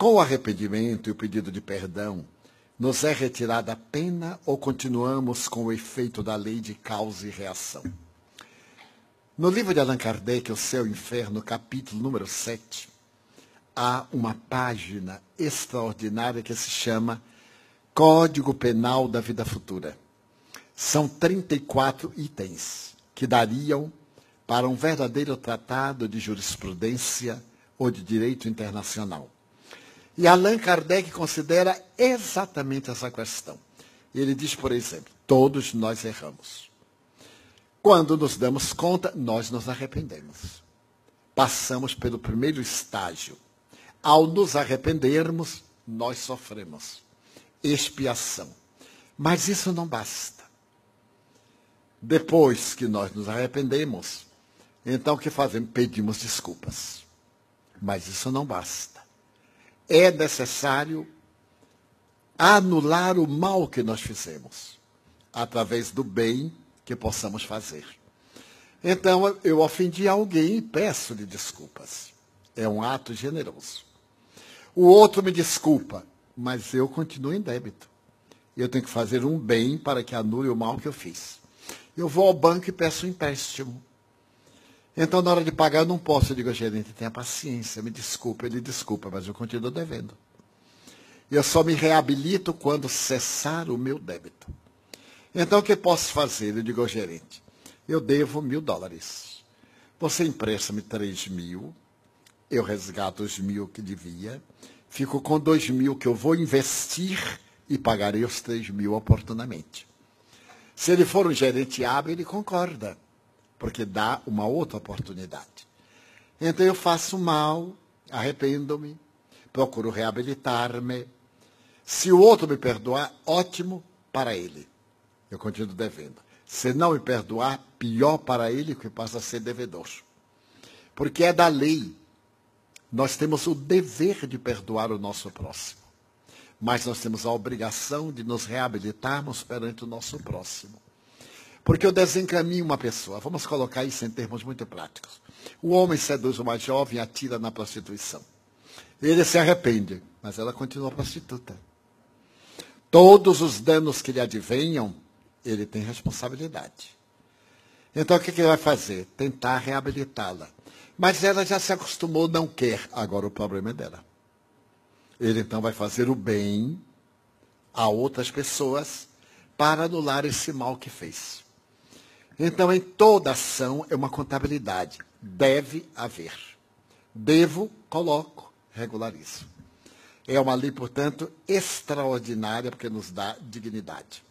Com o arrependimento e o pedido de perdão, nos é retirada a pena ou continuamos com o efeito da lei de causa e reação? No livro de Allan Kardec, O Céu e o Inferno, capítulo número 7, há uma página extraordinária que se chama Código Penal da Vida Futura. São 34 itens que dariam para um verdadeiro tratado de jurisprudência ou de direito internacional. E Allan Kardec considera exatamente essa questão. Ele diz, por exemplo, todos nós erramos. Quando nos damos conta, nós nos arrependemos. Passamos pelo primeiro estágio. Ao nos arrependermos, nós sofremos expiação. Mas isso não basta. Depois que nós nos arrependemos, então o que fazemos? Pedimos desculpas. Mas isso não basta é necessário anular o mal que nós fizemos, através do bem que possamos fazer. Então, eu ofendi alguém e peço-lhe desculpas. É um ato generoso. O outro me desculpa, mas eu continuo em débito. Eu tenho que fazer um bem para que anule o mal que eu fiz. Eu vou ao banco e peço um empréstimo. Então, na hora de pagar, eu não posso. Eu digo, gerente, tenha paciência, me desculpa. Ele desculpa, mas eu continuo devendo. Eu só me reabilito quando cessar o meu débito. Então, o que posso fazer? Eu digo ao gerente, eu devo mil dólares. Você empresta-me três mil, eu resgato os mil que devia, fico com dois mil que eu vou investir e pagarei os três mil oportunamente. Se ele for um gerente hábil, ele concorda porque dá uma outra oportunidade. Então eu faço mal, arrependo-me, procuro reabilitar-me. Se o outro me perdoar, ótimo para ele. Eu continuo devendo. Se não me perdoar, pior para ele que passa a ser devedor. Porque é da lei. Nós temos o dever de perdoar o nosso próximo. Mas nós temos a obrigação de nos reabilitarmos perante o nosso próximo. Porque eu desencaminho uma pessoa. Vamos colocar isso em termos muito práticos. O homem seduz uma jovem e atira na prostituição. Ele se arrepende, mas ela continua prostituta. Todos os danos que lhe advenham, ele tem responsabilidade. Então o que, ele vai fazer? Tentar reabilitá-la. Mas ela já se acostumou, não quer. Agora o problema é dela. Ele então vai fazer o bem a outras pessoas para anular esse mal que fez. Então, em toda ação é uma contabilidade. Deve haver. Devo, coloco, regularizo. É uma lei, portanto, extraordinária, porque nos dá dignidade.